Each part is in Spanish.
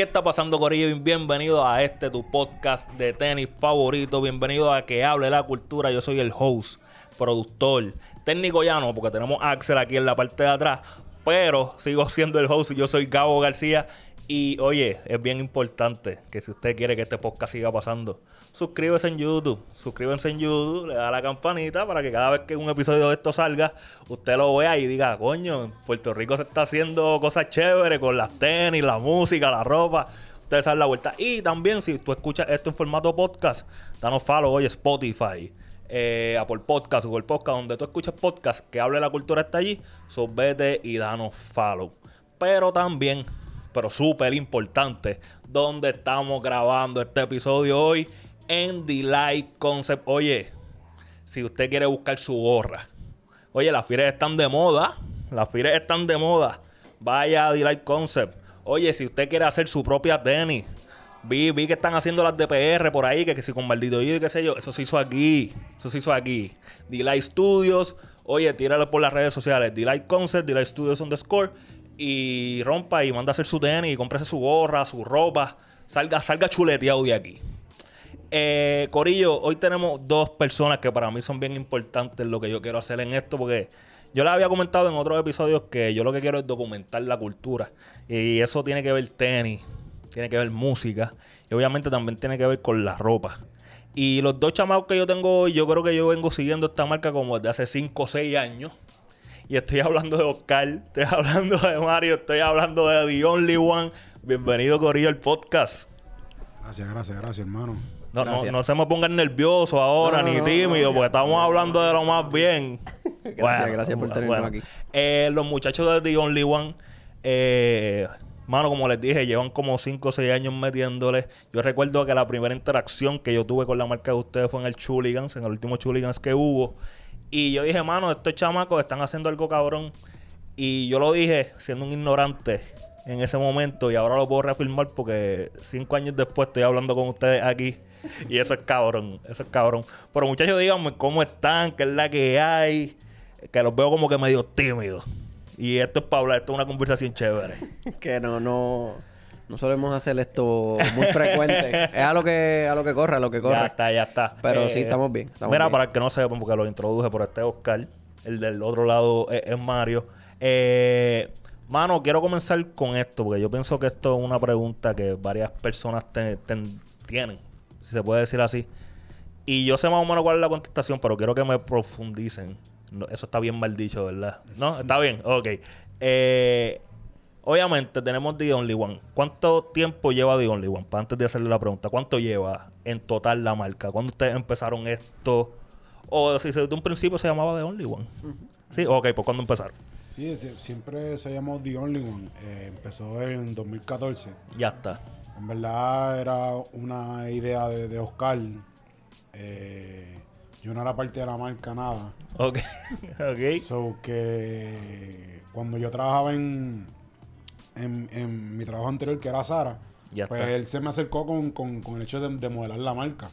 ¿Qué está pasando, Corillo? Bienvenido a este tu podcast de tenis favorito. Bienvenido a Que Hable la Cultura. Yo soy el host, productor, técnico ya no, porque tenemos Axel aquí en la parte de atrás. Pero sigo siendo el host y yo soy Gabo García. Y oye, es bien importante que si usted quiere que este podcast siga pasando, suscríbase en YouTube. Suscríbase en YouTube, le da la campanita para que cada vez que un episodio de esto salga, usted lo vea y diga, coño, en Puerto Rico se está haciendo cosas chéveres con las tenis, la música, la ropa. Ustedes saben la vuelta. Y también, si tú escuchas esto en formato podcast, danos follow hoy Spotify. Eh, Apple Podcast, Google Podcast, donde tú escuchas podcast que hable la cultura está allí, so vete y danos follow. Pero también pero súper importante, donde estamos grabando este episodio hoy en Delight Concept. Oye, si usted quiere buscar su gorra, oye, las fires están de moda, las fires están de moda, vaya a Delight Concept. Oye, si usted quiere hacer su propia tenis, vi, vi que están haciendo las DPR por ahí, que, que si con maldito y qué sé yo, eso se hizo aquí, eso se hizo aquí. Delight Studios, oye, tíralo por las redes sociales, Delight Concept, Delight Studios underscore y rompa y manda a hacer su tenis y cómprese su gorra, su ropa. Salga, salga chuleteado de aquí. Eh, Corillo, hoy tenemos dos personas que para mí son bien importantes lo que yo quiero hacer en esto, porque yo les había comentado en otros episodios que yo lo que quiero es documentar la cultura. Y eso tiene que ver tenis, tiene que ver música, y obviamente también tiene que ver con la ropa. Y los dos chamados que yo tengo hoy, yo creo que yo vengo siguiendo esta marca como desde hace 5 o 6 años. Y estoy hablando de Oscar, estoy hablando de Mario, estoy hablando de The Only One. Bienvenido, Corillo, al podcast. Gracias, gracias, gracias, hermano. No, no, no se me pongan nerviosos ahora, No, ni no, porque estamos hablando de lo más bien. Gracias, gracias por tenernos aquí. Eh, los muchachos de The Only One, eh, mano, como les dije, llevan como 5 o 6 años metiéndole. Yo recuerdo que la primera interacción que yo tuve con la marca de ustedes fue en el Chuligans, en el último Chuligans que hubo. Y yo dije, mano, estos chamacos están haciendo algo cabrón. Y yo lo dije siendo un ignorante en ese momento y ahora lo puedo reafirmar porque cinco años después estoy hablando con ustedes aquí. Y eso es cabrón, eso es cabrón. Pero muchachos, díganme cómo están, qué es la que hay. Que los veo como que medio tímidos. Y esto es para hablar, esto es una conversación chévere. Que no, no, no solemos hacer esto muy frecuente. es a lo que, a lo que corre, a lo que corre. Ya está, ya está. Pero sí, estamos bien, estamos mira, bien. para el que no sepan, porque lo introduje por este Oscar, el del otro lado es, es Mario. Eh, mano, quiero comenzar con esto, porque yo pienso que esto es una pregunta que varias personas te- tienen, si se puede decir así. Y yo sé más o menos cuál es la contestación, pero quiero que me profundicen. No, eso está bien mal dicho, ¿verdad? ¿No? Está bien, ok. Eh, obviamente tenemos The Only One. ¿Cuánto tiempo lleva The Only One? Para antes de hacerle la pregunta, ¿cuánto lleva en total la marca? ¿Cuándo ustedes empezaron esto? O si desde un principio se llamaba The Only One. Sí, ok, pues ¿cuándo empezaron? Sí, siempre se llamó The Only One. Eh, empezó en 2014. Ya está. En verdad era una idea de, de Oscar. Eh, yo no era parte de la marca nada. Ok, ok. So que cuando yo trabajaba en, en, en mi trabajo anterior, que era Sara, Ya pues está. él se me acercó con, con- con el hecho de, de modelar la marca.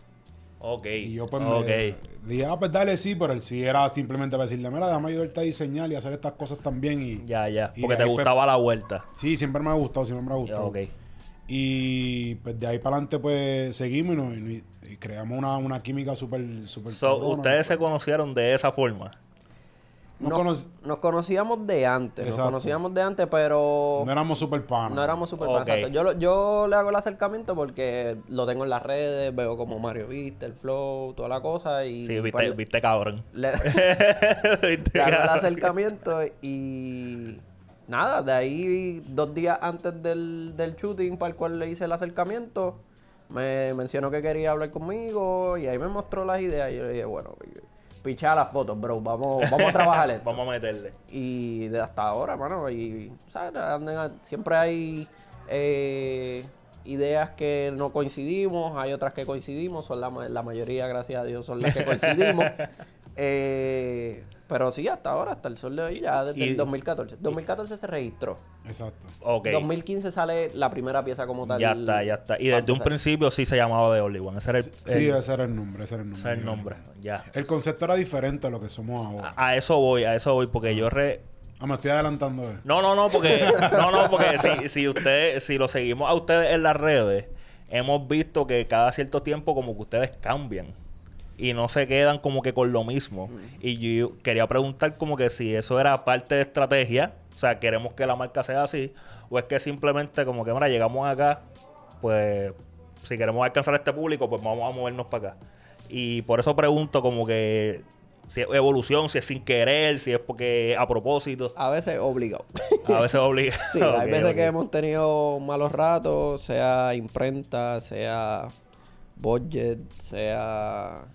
Ok. Y yo pues ok. me dije, ah, pues dale sí, pero él sí era simplemente para decirle, mira, déjame ayudarte a diseñar y hacer estas cosas también. Y Ya, ya. y Porque te ahí, pues, gustaba la vuelta. Sí, siempre me ha gustado, siempre me ha Ya, gustado. ok. Y pues de ahí para adelante pues seguimos y, nos- y- y creamos una, una química súper, So, cabrona. ustedes se conocieron de esa forma. No, No- conoc- Nos conocíamos de antes, Exacto. nos conocíamos de antes, pero no éramos súper panas. no éramos súper Ok. exacto. Yo, lo- yo le hago el acercamiento porque lo tengo en las redes, veo como Mario viste, el flow, toda la cosa y Sí, viste, pues, viste cabrón. le, Viste, le hago el acercamiento y nada, de ahí dos días antes del, del shooting para el cual le hice el acercamiento, me mencionó que quería hablar conmigo y ahí me mostró las ideas y yo le dije, bueno, pichá las fotos, bro, vamos, vamos a trabajar esto. Vamos a meterle. Y de hasta ahora, mano, y ¿sabes? Siempre hay eh, ideas que no coincidimos, hay otras que coincidimos, son la, la mayoría, gracias a Dios, son las que coincidimos. Eh, pero sí, hasta ahora, hasta el sol de hoy, ya desde Y- el 2014. 2014 se registró. Exacto. Ok. 2015 sale la primera pieza como tal. Ya está, ya está. Y desde un principio sí se llamaba The Only One. Ese era el, Sí, el- ese era el nombre, ese era el nombre. ese era el nombre. Ya. El concepto era diferente a lo que somos ahora. A, a eso voy, a eso voy, porque yo re- Ah, me estoy adelantando. eh. No, no, no, porque, no, no, porque si, si ustedes, si lo seguimos a ustedes en las redes, hemos visto que cada cierto tiempo como que ustedes cambian y no se quedan como que con lo mismo. Y yo quería preguntar como que si eso era parte de estrategia, o sea, queremos que la marca sea así, o es que simplemente como que, mira, llegamos acá, pues si queremos alcanzar a este público, pues vamos a movernos para acá. Y por eso pregunto como que si es evolución, si es sin querer, si es porque a propósito. A veces obligado. A veces obliga. Sí, hay veces que hemos tenido malos ratos, sea imprenta, sea budget, sea...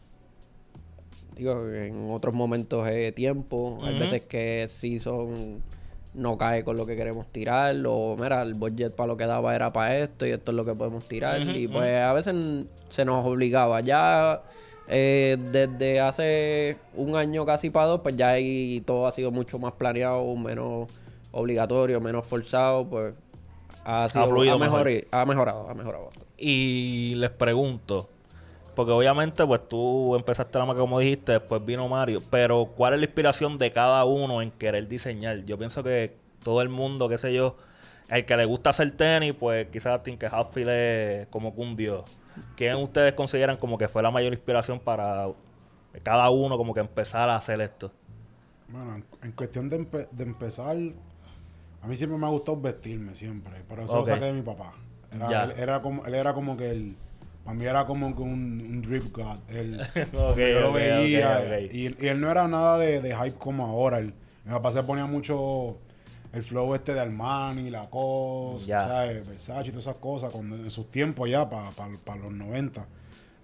Digo, en otros momentos es tiempo. Hay veces que sí son... No cae con lo que queremos tirar. O, mira, el budget para lo que daba era para esto y esto es lo que podemos tirar. Y pues a veces se nos obligaba. Ya eh, desde hace un año casi para dos, pues ya ahí todo ha sido mucho más planeado, menos obligatorio, menos forzado, pues ha, sido, fluido ha, mejor- mejor. ha mejorado, ha mejorado bastante. Y les pregunto, porque obviamente pues tú empezaste la marca como dijiste, después vino Mario, pero ¿cuál es la inspiración de cada uno en querer diseñar? Yo pienso que todo el mundo, qué sé yo, el que le gusta hacer tenis, pues quizás Tinker Hatfield es como que un dios. ¿Quién ustedes consideran como que fue la mayor inspiración para cada uno como que empezar a hacer esto? Bueno, en, cuestión de, empe- de empezar, a mí siempre me ha gustado vestirme, siempre. Pero eso lo saqué de mi papá. Era, él, era como, él era como que el... Para mí era como un, un drip god. Él, yo lo veía. Y, y él no era nada de, de hype como ahora. Él- mi papá se ponía mucho el flow este de Armani, la cosa, Ya. ¿sabes? Versace y todas esas cosas cuando, en sus tiempos ya, para los 90.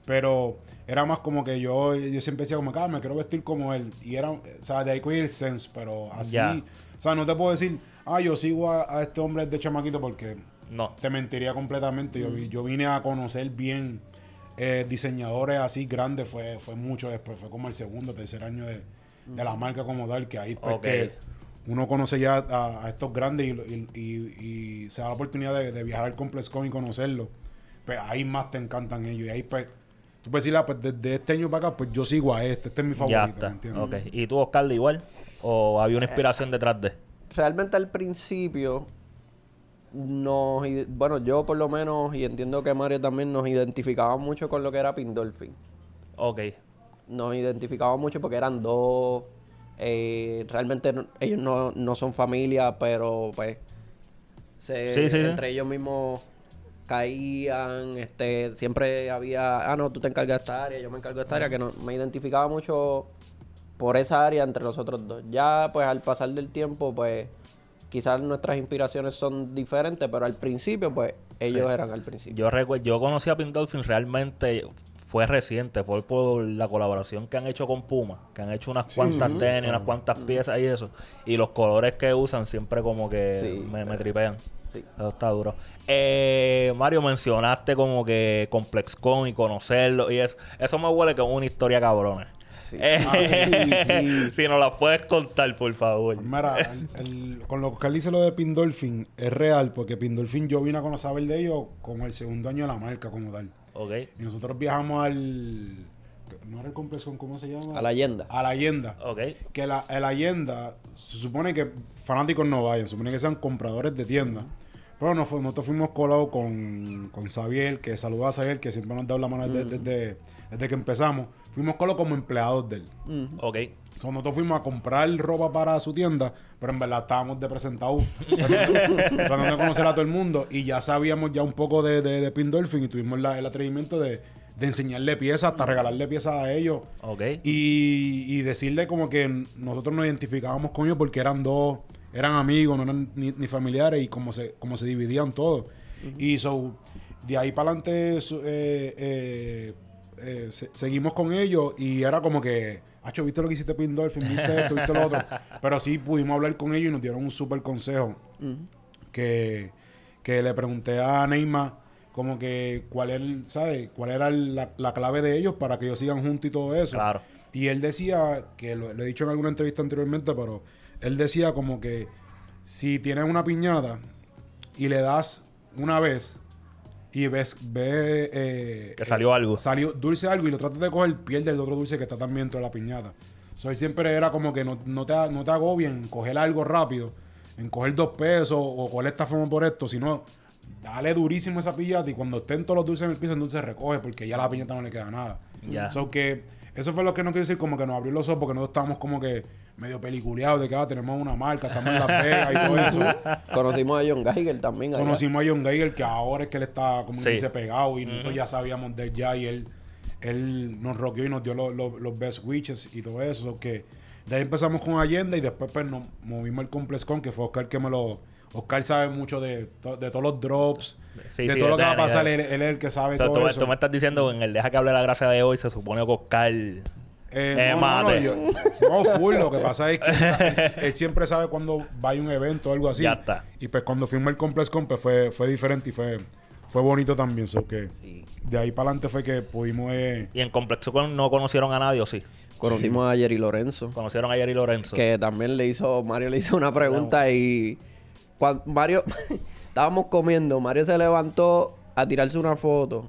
Pero era más como que yo, yo siempre decía como, ah, me quiero vestir como él. Y era, o sea, de ahí cogí el sense, pero así, o sea, no te puedo decir, ah, yo sigo a, a este hombre de chamaquito porque No. te mentiría completamente. Yo, yo vine a conocer bien eh, diseñadores así grandes, fue, fue mucho después, fue como el segundo, tercer año de, de la marca como tal, que ahí pues Ok. que uno conoce ya a, a estos grandes y, y- y- y se da la oportunidad de, de viajar al ComplexCon y conocerlo. Pues ahí más te encantan ellos. Y ahí pues, tú puedes decir, ah, pues desde este año para acá, pues yo sigo a este, este es mi favorito, ya ¿me está. entiendes? Ok. ¿Y tú, Oscar, de igual? ¿O había una inspiración detrás de? Realmente al principio, nos, bueno, yo por lo menos, y entiendo que Mario también, nos identificaba mucho con lo que era Pindolphin. Ok. nos identificamos mucho porque eran dos. eh, realmente no- ellos no, no son familia, pero pues se- Sí, sí, sí. entre ellos mismos caían, este, siempre había, ah no, tú te encargas de esta área, yo me encargo de esta área, que no, me identificaba mucho por esa área entre los otros dos. Ya pues al pasar del tiempo, pues quizás nuestras inspiraciones son diferentes, pero al principio, pues ellos Sí. eran al principio. Yo recuerdo, yo conocí a Pink Dolphin realmente fue reciente, fue por la colaboración que han hecho con Puma, que han hecho unas cuantas tenis, unas cuantas piezas y eso. Y los colores que usan siempre como que Sí. me, me tripean. Sí. Eso está duro. Eh, Mario, mencionaste como que ComplexCon y conocerlo y eso. Eso me huele que es una historia cabrona. Sí. Eh, Ah, sí, sí. si nos la puedes contar, por favor. Mira, el- el- con lo que él dice lo de Pindolphin es real, porque Pindolphin yo vine a conocer de ellos como el segundo año de la marca como tal. Ok. Y nosotros viajamos al... ¿No era el complejo? ¿Cómo se llama? A la leyenda. A la Allenda. Ok. Que la, el Allenda, se supone que fanáticos no vayan, se supone que sean compradores de tiendas. Pero nos nosotros fuimos colados con, con Xavier, que saludó a Xavier, que siempre nos ha dado la mano desde, desde- desde que empezamos. Fuimos colados como empleados de él. Ok. So, nosotros fuimos a comprar ropa para su tienda, pero en verdad estábamos de presentados tratando de conocer a todo el mundo y ya sabíamos ya un poco de, de, de Pin Dolphin y tuvimos la- el atrevimiento de, de enseñarle piezas, hasta regalarle piezas a ellos Ok. y, y decirle como que nosotros nos identificábamos con ellos porque eran dos, eran amigos, no eran ni, ni familiares y como se, como se dividían todos. Y so, de ahí para adelante eh, eh, eh, se- seguimos con ellos y era como que, Hacho, ¿viste lo que hiciste Pin Dolphin? ¿Viste esto? ¿Viste lo otro? Pero sí pudimos hablar con ellos y nos dieron un súper consejo que, que le pregunté a Neymar como que cuál era, el- ¿sabes? cuál era la, la clave de ellos para que ellos sigan juntos y todo eso. Claro. Y él decía, que lo, lo he dicho en alguna entrevista anteriormente, pero él decía como que si tienes una piñata y le das una vez y ves, ves eh, Que salió algo. salió dulce algo y lo tratas de coger, pierde el otro dulce que está también dentro de la piñata. Soy siempre era como que no, no te, no te agobien en coger algo rápido, en coger dos pesos o coger esta forma por esto, sino dale durísimo esa piñata y cuando estén todos los dulces en el piso, entonces recoge porque ya a la piñata no le queda nada. Ya. So que eso fue lo que no quiero decir, como que nos abrió los ojos porque nosotros estábamos como que medio peliculeados de que ah, tenemos una marca, estamos en Las Vegas y todo eso. Conocimos a John Geiger también. allá. Conocimos a John Geiger, que ahora es que él está como Sí. dice pegado y nosotros ya sabíamos de él ya y él, él nos rockeó y nos dio los, los- los best wishes y todo eso. so que de ahí empezamos con Allende y después pues nos movimos al Complex Con, que fue Oscar que me lo... Oscar sabe mucho de, to- de todos los drops, Sí, de sí, todo lo que va a pasar. Él, él es el que sabe O sea, todo tú, eso. tú me estás diciendo que en el Deja que hable la gracia de hoy se supone que Oscar... Eh, Eh, no, no, no, mate. yo- no, full. Lo que pasa es que él, siempre sabe cuando va a un evento o algo así. Ya está. Y pues cuando fuimos el Complex Con, pues fue, fue diferente y fue, fue bonito también. So que Sí. de ahí para adelante fue que pudimos. eh, Y en Complexo Con no conocieron a nadie, ¿o sí? Conocimos a Jerry Lorenzo. Conocieron a Jerry Lorenzo. Que también le hizo, Mario le hizo una pregunta y cuando Mario, estábamos comiendo, Mario se levantó a tirarse una foto.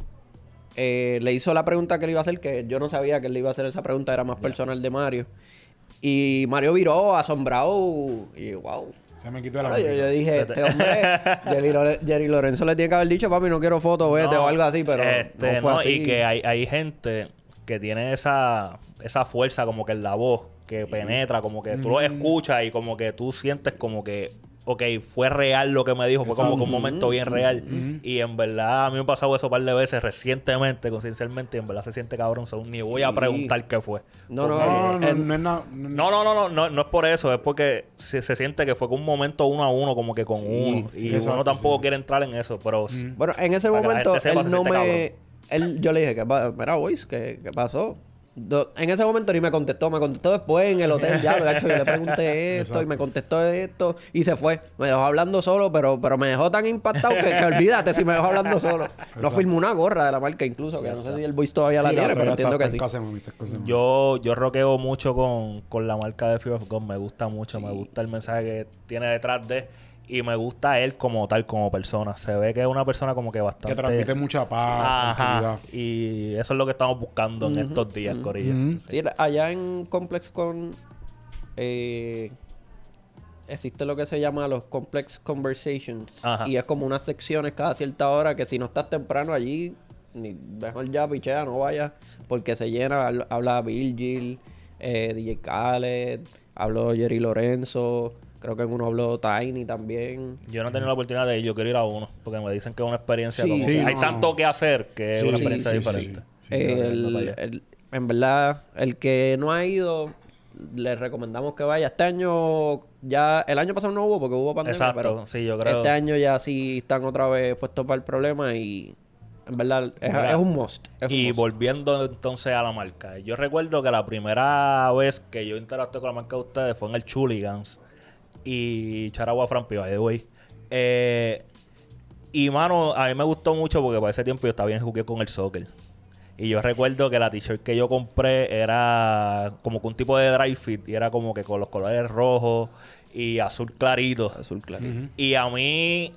Eh, le hizo la pregunta que le iba a hacer, que yo no sabía que él le iba a hacer esa pregunta, era más personal de Mario. Y Mario viró asombrado y wow. se me quitó de la yo, yo dije, te- este hombre, Jerry, Lore- Jerry Lorenzo le tiene que haber dicho, papi, no quiero foto, vete No, o algo así, pero este, no fue no, así. Y que hay, hay gente que tiene esa, esa fuerza como que en la voz, que penetra, como que tú lo escuchas y como que tú sientes como que, ok, fue real lo que me dijo, fue como que un momento bien real. Y en verdad a mí me ha pasado eso un par de veces recientemente, conciencialmente, y en verdad se siente cabrón, so, ni voy a preguntar qué fue. No, no, No, no, no no- No, es por eso, es porque se, se siente que fue con un momento uno a uno, como que con uno. Y exacto, uno tampoco sí. quiere entrar en eso, pero Bueno, en ese que momento sepa, él se no siente me... Él, yo le dije, ¿qué pa- mira, boys, ¿qué, qué pasó? Do- en ese momento ni me contestó, me contestó después en el hotel ya, de hecho, yo le pregunté esto y me contestó esto y se fue. Me dejó hablando solo, pero, pero me dejó tan impactado que, que olvídate si me dejó hablando solo. Nos firmó una gorra de la marca incluso, que no sé si el boys todavía la Sí, tiene, todavía pero entiendo que sí. Yo, yo roqueo mucho con, con la marca de Fear of God. Me gusta mucho. Me gusta el mensaje que tiene detrás de. Y me gusta él como tal, como persona. Se ve que es una persona como que bastante. Que transmite mucha paz, Ajá. Y eso es lo que estamos buscando en estos días, Corilla. Ujú. Sí, allá en Complex Con eh, existe lo que se llama los Complex Conversations. Ajá. Y es como unas secciones cada cierta hora que si no estás temprano allí, ni mejor ya pichea, no vayas, porque se llena. Habla- Habla Virgil, eh, DJ Khaled, habló Jerry Lorenzo, creo que en uno habló Tiny también. Yo no he tenido la oportunidad de ir. Yo quiero ir a uno. Porque me dicen que es una experiencia Sí, como sí, que hay no. tanto que hacer que es Sí, una sí, experiencia sí, sí, diferente. El- el- en verdad, el que no ha ido, le recomendamos que vaya. Este año, ya, el año pasado no hubo porque hubo pandemia, Exacto, pero sí, yo creo. este año ya sí están otra vez puestos para el problema y en verdad es, un must. es un Y must. volviendo entonces a la marca. Yo recuerdo que la primera vez que yo interactué con la marca de ustedes fue en el Chuligans. Y Charagua Frampi, by the way. Eh, y mano, a mí me gustó mucho porque para ese tiempo yo estaba bien jugué con el soccer. Y yo recuerdo que la t-shirt que yo compré era como que un tipo de dry fit. Y era como que con los colores rojos y azul clarito. Azul claro. Y a mí,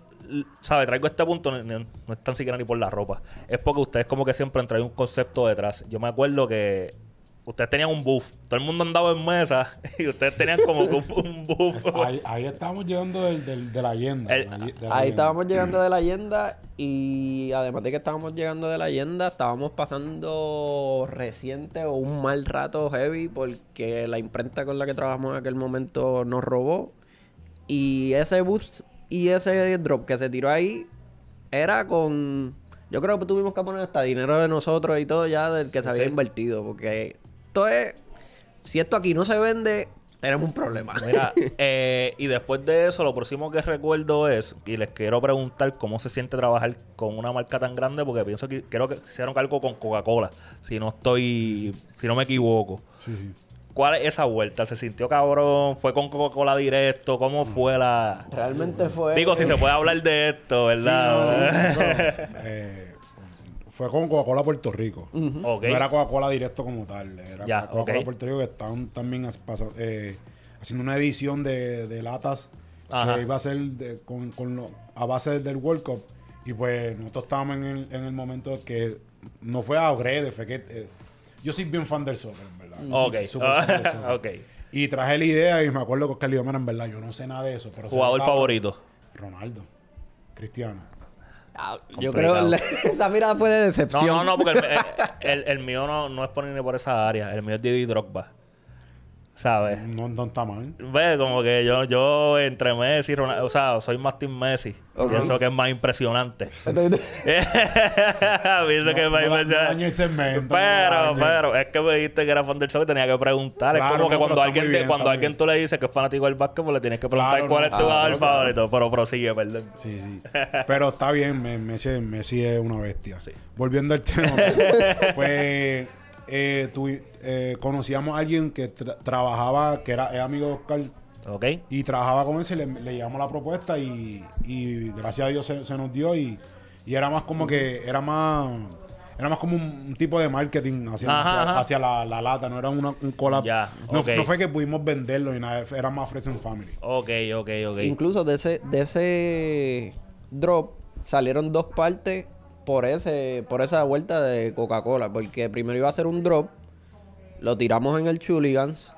¿sabes? Traigo este punto, no, no- no es tan siquiera ni por la ropa. Es porque ustedes como que siempre han traído un concepto detrás. Yo me acuerdo que ustedes tenían un buff. Todo el mundo andaba en mesa y ustedes tenían como que un, un buff. Ahí, ahí estábamos llegando del, del- de la leyenda. El- de la- de la Ahí leyenda. estábamos llegando de la leyenda y además de que estábamos llegando de la leyenda, estábamos pasando reciente o un mal rato heavy porque la imprenta con la que trabajamos en aquel momento nos robó y ese boost y ese drop que se tiró ahí era con... Yo creo que tuvimos que poner hasta dinero de nosotros y todo ya del que se había Sí. invertido porque esto es... Si esto aquí no se vende, tenemos un problema. Mira, eh, y después de eso, lo próximo que recuerdo es, y les quiero preguntar cómo se siente trabajar con una marca tan grande, porque pienso que creo que hicieron algo con Coca-Cola, si no estoy, si no me equivoco. Sí, sí. ¿Cuál es esa vuelta? ¿Se sintió cabrón? ¿Fue con Coca-Cola directo? ¿Cómo fue la...? Realmente fue... Digo, si se puede hablar de esto, Sí, ¿verdad? no, no, eh, fue con Coca-Cola Puerto Rico. No era Coca-Cola directo como tal. Era Ya, Coca-Cola. Puerto Rico que estaban también eh, haciendo una edición de, de latas Ajá. que iba a ser de- con, con lo- a base del World Cup. Y pues nosotros estábamos en el, en el momento que no fue a Ogrede, fue que eh, yo soy bien fan del soccer, en verdad. Yo Ok. soy súper fan del soccer. ok. Y traje la idea y me acuerdo que Oscar "Mira, en verdad, yo no sé nada de eso. Pero Jugador favorito. Ronaldo. Cristiano. Ah, yo creo que esa mirada fue de No, decepción. no, no, porque el, el- el mío no, no es por ni por esa área. El mío es Didi Drogba. ¿Sabes? No, no está mal. Ve, como que yo, yo entre Messi y Ronaldo, o sea, soy más Team Messi. Pienso que es más impresionante. Pienso que es más No, impresionante. pero, pero, es que me dijiste que era fan del soccer y tenía que preguntar. Claro, es como que cuando alguien, te- cuando alguien tú le dices que es fanático del básquet, pues le tienes que preguntar Claro, cuál no. es tu Ah, jugador claro. favorito. Pero prosigue, perdón. Sí, sí. Pero está bien, me- Messi, Messi es una bestia. Sí. Volviendo al tema, pues eh, tu- eh, conocíamos a alguien que tra- trabajaba, que era, amigo de Oscar, ¿Ok? y trabajaba con él, y le, le llevamos la propuesta y, y gracias a Dios se, se nos dio y, y era más como que, era más... Era más como un, un tipo de marketing hacia, Ajá, hacia, ajá. hacia la, la lata, no era una- un collab. Ya, no, no fue que pudimos venderlo y nada, era más and Family. Ok, ok, ok. Incluso de ese, de ese drop salieron dos partes por ese, por esa vuelta de Coca-Cola. Porque primero iba a ser un drop, lo tiramos en el Chuligans,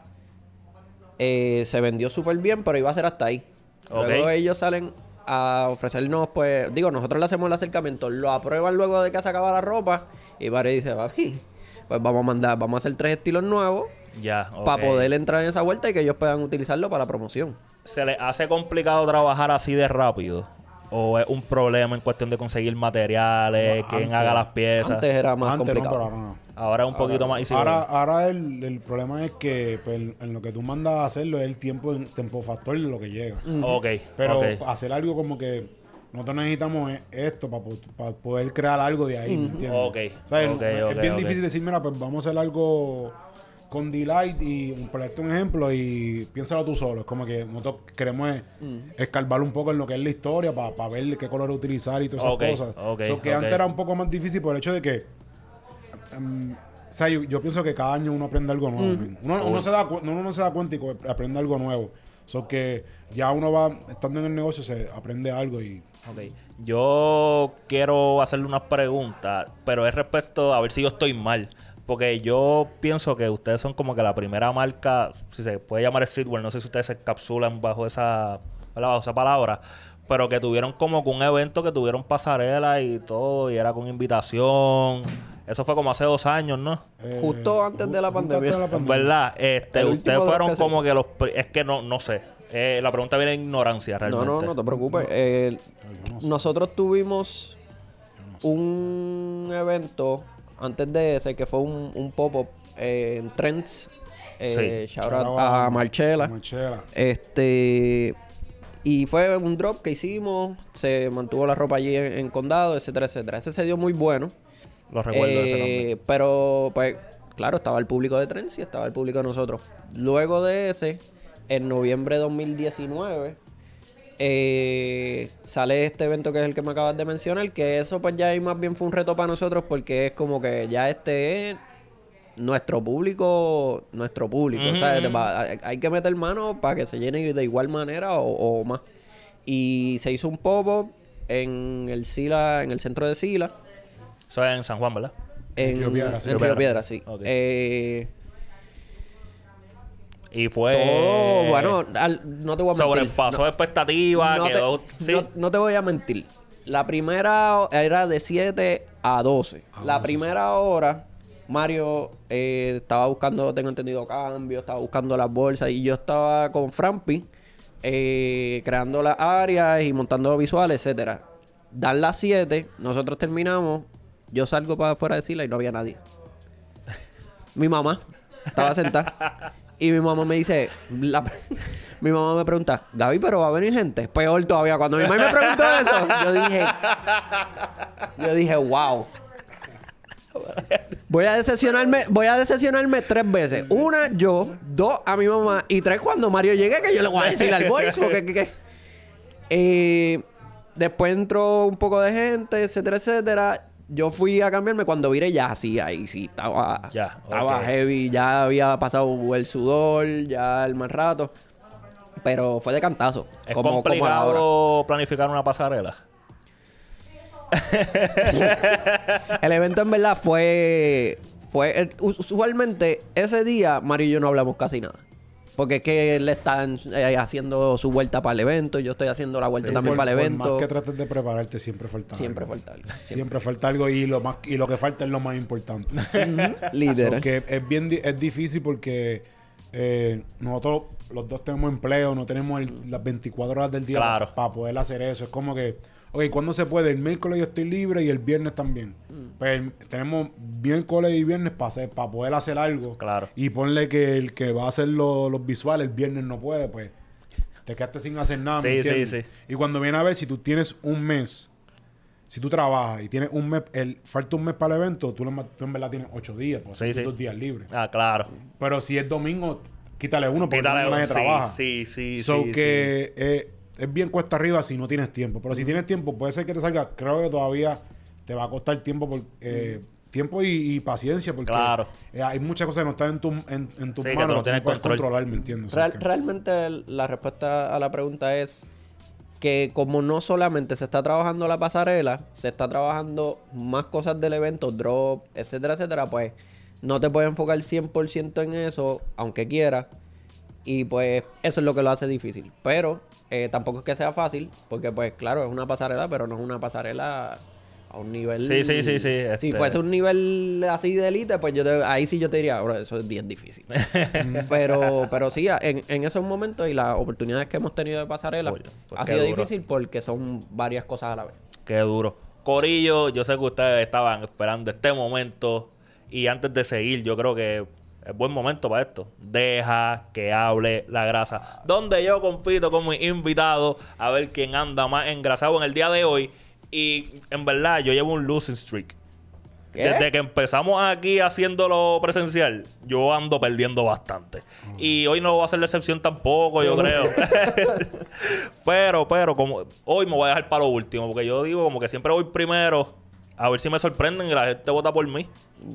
eh, se vendió súper bien, pero iba a ser hasta ahí. Ok. Luego ellos salen a ofrecernos, pues, digo, nosotros le hacemos el acercamiento, lo aprueban luego de que se acaba la ropa, y Barry dice, papi, pues vamos a mandar, vamos a hacer tres estilos nuevos Ya, para poder entrar en esa vuelta y que ellos puedan utilizarlo para la promoción. ¿Se les hace complicado trabajar así de rápido? ¿O es un problema en cuestión de conseguir materiales, No, quién antes- haga las piezas? Antes era más Antes no, complicado. pero ahora no. Ahora es un poquito más easy. Ahora, ahora el, el problema es que pues, en lo que tú mandas a hacerlo es el tiempo, tiempo factor de lo que llega. Ok, Pero hacer algo como que nosotros necesitamos e- esto para poder crear algo de ahí, ¿me entiendes? Ok, ¿Sabes? ok, es ok, bien difícil decir, mira, pues vamos a hacer algo con Delight y un proyecto un ejemplo y piénsalo tú solo. Es como que nosotros queremos es- escarbar un poco en lo que es la historia para ver qué color utilizar y todas esas cosas. ok, So que antes era un poco más difícil por el hecho de que em, o sea, yo, yo pienso que cada año uno aprende algo nuevo. man. Uno, uno se da, uno no se da cuenta y aprende algo nuevo. So que ya uno va, estando en el negocio, se aprende algo y... Ok. Yo quiero hacerle unas preguntas, pero es respecto a ver si yo estoy mal. Porque yo pienso que ustedes son como que la primera marca, si se puede llamar streetwear, no sé si ustedes se encapsulan bajo esa, bajo esa palabra, pero que tuvieron como que un evento que tuvieron pasarela y todo, y era con invitación. Eso fue como hace dos años, ¿no? eh, Justo antes de la pandemia. de la pandemia. ¿Verdad? Este, ustedes fueron que como sí. que los... Es que no, no sé. Eh, la pregunta viene de ignorancia No, realmente. no, no te preocupes. Eh, no sé. nosotros tuvimos un evento antes de ese que fue un, un pop-up eh, en Trends. Eh, Sí. shout out a Marchela. Marchela. Este. Y fue un drop que hicimos. Se mantuvo la ropa allí en, en condado, etcétera, etcétera. Ese se dio muy bueno. Lo recuerdo de ese Eh, nombre. Pero, pues, claro, estaba el público de Trends y estaba el público de nosotros. Luego de ese, en noviembre de 2019, eh, sale este evento que es el que me acabas de mencionar, que eso pues ya ahí más bien fue un reto para nosotros porque es como que ya este es nuestro público, nuestro público, hay- que meter mano para que se llene de igual manera o, o más. Y se hizo un pop-up en el Sila, en el centro de Sila. Eso es en San Juan, ¿verdad? En, Río Piedra, sí. en Río Piedra, sí. Ok. Eh, Y fue... todo, bueno, al- no te voy a mentir. Sobrepasó expectativas, no, quedó... te, sí. no- no te voy a mentir. La primera era de 7 a 12. Ah, la primera hora, Mario eh, estaba buscando, tengo entendido, cambio, estaba buscando las bolsas y yo estaba con Frampi eh, creando las áreas y montando los visuales, etcétera. Dan las 7, nosotros terminamos, yo salgo para afuera de Sila y no había nadie. mi mamá estaba sentada. Y mi mamá me dice, mi mamá me pregunta, Gaby, pero va a venir gente. Peor todavía, cuando mi mamá me preguntó eso, yo dije, yo dije, wow. Voy a decepcionarme, voy a decepcionarme tres veces. Una, yo, dos, a mi mamá, y tres, cuando Mario llegue, que yo le voy a decir al voice, porque que- que- Eh, después entró un poco de gente, etcétera, etcétera. Yo fui a cambiarme cuando viré ya sí, ahí sí, estaba, Ya, estaba heavy, ya había pasado el sudor, ya el mal rato. Pero fue de cantazo. Es como, como complicado planificar una pasarela. El evento en verdad fue pues eh, usualmente ese día Mario y yo no hablamos casi nada. Porque es que él está eh, haciendo su vuelta para el evento, yo estoy haciendo la vuelta también Por- para el por evento. más que trates de prepararte, siempre falta Siempre algo. falta algo. Siempre falta algo y lo más y lo que falta es lo más importante. Literal. So que es bien es difícil porque eh, nosotros los dos tenemos empleo, no tenemos el- las 24 horas del día Claro. para poder hacer eso. Es como que, ok, ¿cuándo se puede? El miércoles yo estoy libre y el viernes también. Mm. Pues tenemos miércoles y viernes para hacer, para poder hacer algo. Claro. Y ponle que el que va a hacer lo- los visuales el viernes no puede, pues te quedaste sin hacer nada. ¿me Sí, sí, sí. Y cuando viene a ver, si tú tienes un mes, si tú trabajas y tienes un mes, el, falta un mes para el evento, tú, en- tú en verdad tienes ocho días, pues Sí, dos días libres. Ah, claro. Pero si es domingo, quítale uno porque Quítale domingo nadie un- sí, trabaja. sí, sí, So sí, que eh, es bien cuesta arriba si no tienes tiempo. Pero si tienes tiempo, puede ser que te salga. Creo que todavía te va a costar tiempo por, eh, tiempo y, y paciencia porque Claro. eh, hay muchas cosas que no están en, tu, en, en tus Sí, que tú manos no que tú tienes no puedes control. controlar, ¿me entiendes? Real- realmente la respuesta a la pregunta es que como no solamente se está trabajando la pasarela, se está trabajando más cosas del evento, drop, etcétera, etcétera, pues no te puedes enfocar 100% en eso, aunque quieras. Y pues eso es lo que lo hace difícil. Pero eh, tampoco es que sea fácil, porque pues claro, es una pasarela, pero no es una pasarela a un nivel... Sí, sí, sí, sí, Si este- fuese un nivel así de élite, pues yo te- ahí sí yo te diría, "Bro, eso es bien difícil. pero, pero sí, en, en esos momentos y las oportunidades que hemos tenido de pasarela, Oye, pues ha sido duro. difícil porque son varias cosas a la vez. Qué duro. Corillo, yo sé que ustedes estaban esperando este momento. Y antes de seguir, yo creo que es buen momento para esto. Deja que hable la grasa. Donde yo compito con mi invitado a ver quién anda más engrasado en el día de hoy. Y en verdad, yo llevo un losing streak. ¿Qué? Desde que empezamos aquí haciéndolo presencial, yo ando perdiendo bastante. Y hoy no va a ser la excepción tampoco, yo creo. pero, pero, como hoy me voy a dejar para lo último, porque yo digo como que siempre voy primero, a ver si me sorprenden y la gente vota por mí.